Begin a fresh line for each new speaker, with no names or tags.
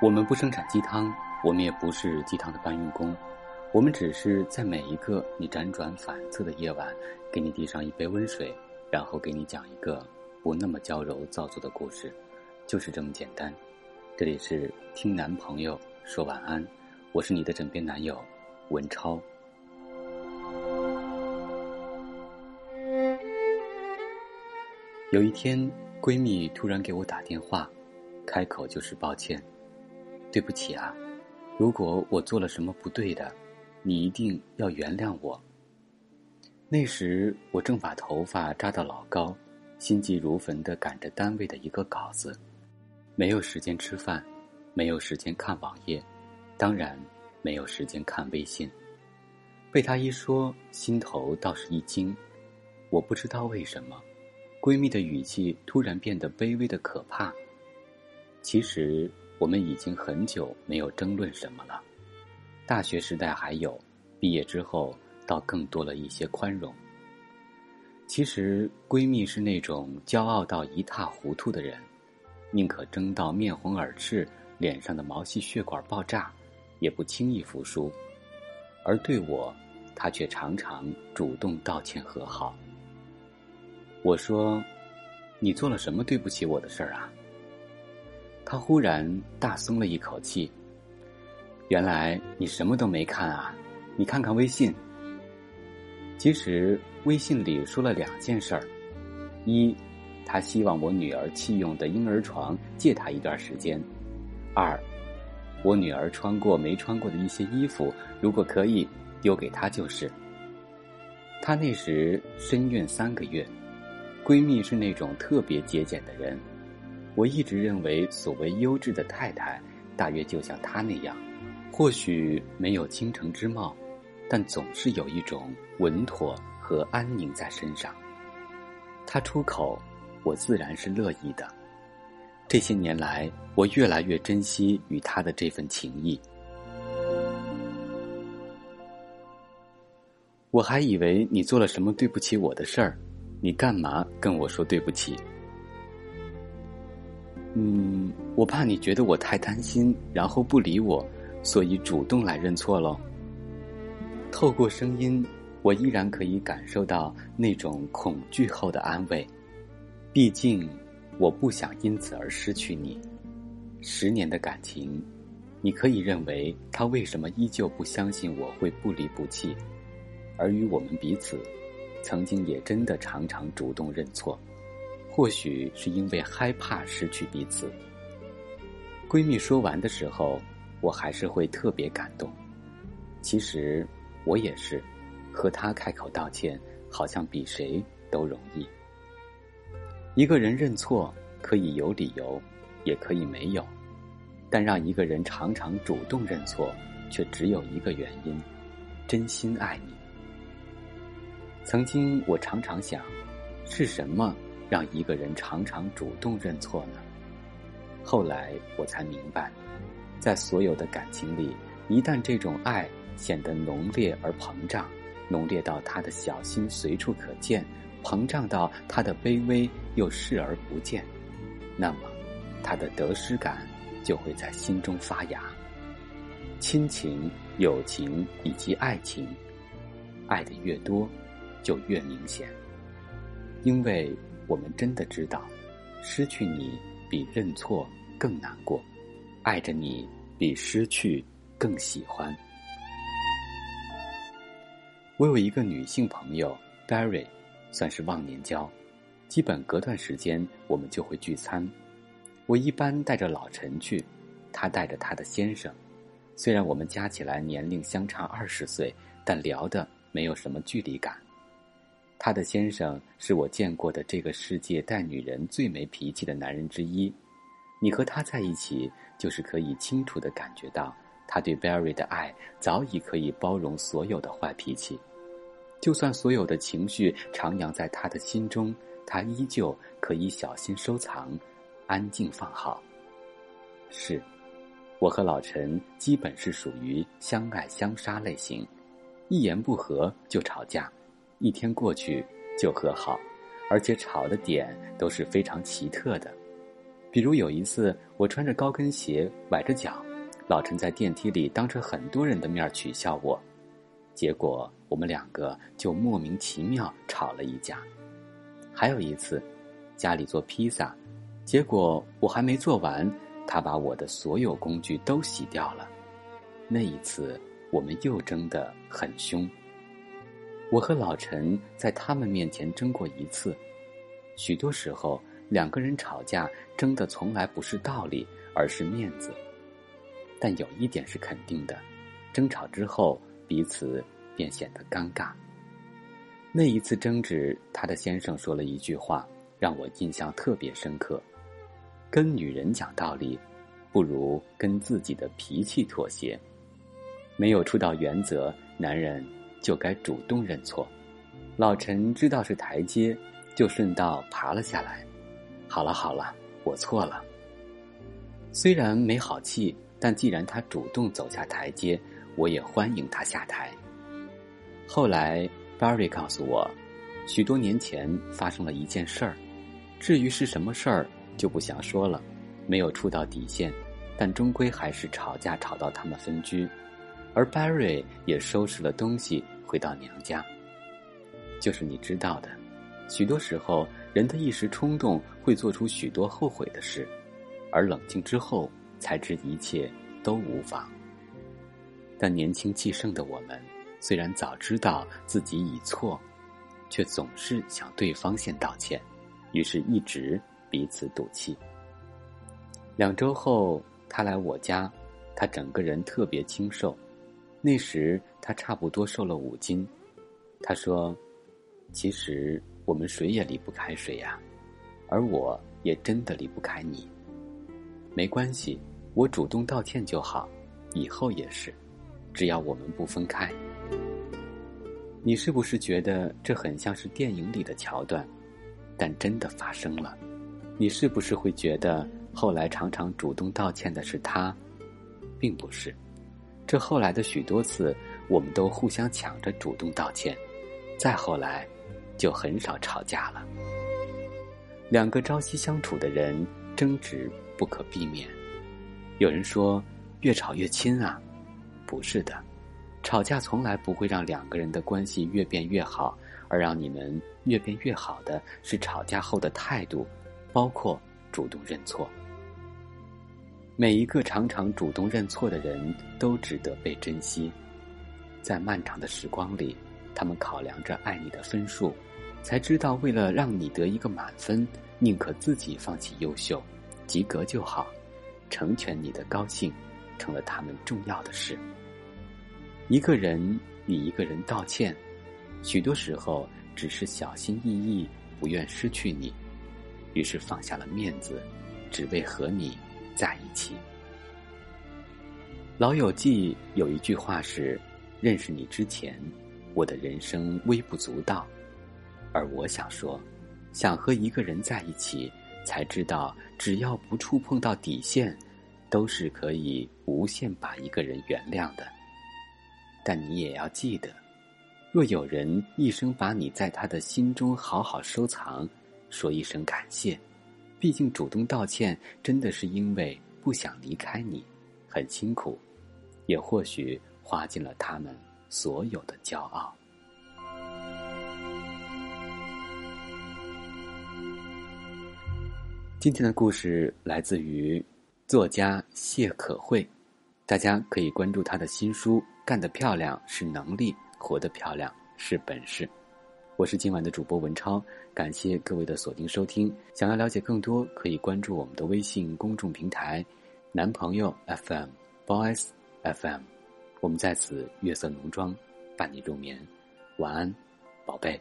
我们不生产鸡汤，我们也不是鸡汤的搬运工，我们只是在每一个你辗转反侧的夜晚，给你递上一杯温水，然后给你讲一个不那么娇柔造作的故事，就是这么简单。这里是听男朋友说晚安，我是你的枕边男友文超。有一天，闺蜜突然给我打电话，开口就是抱歉。对不起啊，如果我做了什么不对的，你一定要原谅我。那时我正把头发扎到老高，心急如焚地赶着单位的一个稿子，没有时间吃饭，没有时间看网页，当然没有时间看微信。被她一说，心头倒是一惊。我不知道为什么，闺蜜的语气突然变得卑微的可怕。其实。我们已经很久没有争论什么了。大学时代还有，毕业之后倒更多了一些宽容。其实闺蜜是那种骄傲到一塌糊涂的人，宁可争到面红耳赤，脸上的毛细血管爆炸，也不轻易服输。而对我，她却常常主动道歉和好。我说：“你做了什么对不起我的事儿啊？”他忽然大松了一口气。原来你什么都没看啊？你看看微信。其实微信里说了两件事儿：一，他希望我女儿弃用的婴儿床借他一段时间；二，我女儿穿过没穿过的一些衣服，如果可以丢给他就是。她那时身孕三个月，闺蜜是那种特别节俭的人。我一直认为，所谓优质的太太，大约就像她那样，或许没有倾城之貌，但总是有一种稳妥和安宁在身上。她出口，我自然是乐意的。这些年来，我越来越珍惜与她的这份情谊。我还以为你做了什么对不起我的事儿，你干嘛跟我说对不起？嗯，我怕你觉得我太贪心，然后不理我，所以主动来认错喽。透过声音，我依然可以感受到那种恐惧后的安慰。毕竟，我不想因此而失去你。十年的感情，你可以认为他为什么依旧不相信我会不离不弃，而与我们彼此，曾经也真的常常主动认错。或许是因为害怕失去彼此。闺蜜说完的时候，我还是会特别感动。其实我也是，和她开口道歉，好像比谁都容易。一个人认错可以有理由，也可以没有，但让一个人常常主动认错，却只有一个原因：真心爱你。曾经我常常想，是什么？让一个人常常主动认错呢？后来我才明白，在所有的感情里，一旦这种爱显得浓烈而膨胀，浓烈到他的小心随处可见，膨胀到他的卑微又视而不见，那么他的得失感就会在心中发芽。亲情、友情以及爱情，爱的越多，就越明显，因为。我们真的知道，失去你比认错更难过，爱着你比失去更喜欢。我有一个女性朋友 Barry，算是忘年交，基本隔段时间我们就会聚餐。我一般带着老陈去，她带着她的先生。虽然我们加起来年龄相差二十岁，但聊的没有什么距离感。他的先生是我见过的这个世界待女人最没脾气的男人之一。你和他在一起，就是可以清楚的感觉到，他对 Barry 的爱早已可以包容所有的坏脾气。就算所有的情绪徜徉在他的心中，他依旧可以小心收藏，安静放好。是，我和老陈基本是属于相爱相杀类型，一言不合就吵架。一天过去就和好，而且吵的点都是非常奇特的。比如有一次，我穿着高跟鞋，崴着脚，老陈在电梯里当着很多人的面取笑我，结果我们两个就莫名其妙吵了一架。还有一次，家里做披萨，结果我还没做完，他把我的所有工具都洗掉了。那一次，我们又争得很凶。我和老陈在他们面前争过一次，许多时候。两个人吵架，争的从来不是道理，而是面子。但有一点是肯定的，争吵之后，彼此便显得尴尬。那一次争执，他的先生说了一句话，让我印象特别深刻：跟女人讲道理，不如跟自己的脾气妥协。没有触到原则，男人就该主动认错。老陈知道是台阶，就顺道爬了下来。好了好了，我错了。虽然没好气，但既然他主动走下台阶，我也欢迎他下台。后来，Barry 告诉我，许多年前发生了一件事儿，至于是什么事儿，就不想说了。没有触到底线，但终归还是吵架吵到他们分居，而 Barry 也收拾了东西回到娘家。就是你知道的，许多时候。人的一时冲动会做出许多后悔的事，而冷静之后才知一切都无妨。但年轻气盛的我们，虽然早知道自己已错，却总是想对方先道歉，于是一直彼此赌气。两周后，他来我家，他整个人特别清瘦，那时他差不多瘦了五斤。他说：“其实。”我们谁也离不开谁呀，而我也真的离不开你。没关系，我主动道歉就好，以后也是，只要我们不分开。你是不是觉得这很像是电影里的桥段？但真的发生了，你是不是会觉得后来常常主动道歉的是他，并不是？这后来的许多次，我们都互相抢着主动道歉，再后来。就很少吵架了。两个朝夕相处的人，争执不可避免。有人说，越吵越亲啊，不是的，吵架从来不会让两个人的关系越变越好，而让你们越变越好的是吵架后的态度，包括主动认错。每一个常常主动认错的人都值得被珍惜，在漫长的时光里，他们考量着爱你的分数。才知道，为了让你得一个满分，宁可自己放弃优秀，及格就好，成全你的高兴，成了他们重要的事。一个人与一个人道歉，许多时候只是小心翼翼，不愿失去你，于是放下了面子，只为和你在一起。老友记有一句话是：“认识你之前，我的人生微不足道。”而我想说，想和一个人在一起，才知道只要不触碰到底线，都是可以无限把一个人原谅的。但你也要记得，若有人一生把你在他的心中好好收藏，说一声感谢，毕竟主动道歉真的是因为不想离开你，很辛苦，也或许花尽了他们所有的骄傲。今天的故事来自于作家谢可慧，大家可以关注他的新书《干得漂亮是能力，活得漂亮是本事》。我是今晚的主播文超，感谢各位的锁定收听。想要了解更多，可以关注我们的微信公众平台“男朋友 FM Boys FM”。我们在此月色浓妆，伴你入眠，晚安，宝贝。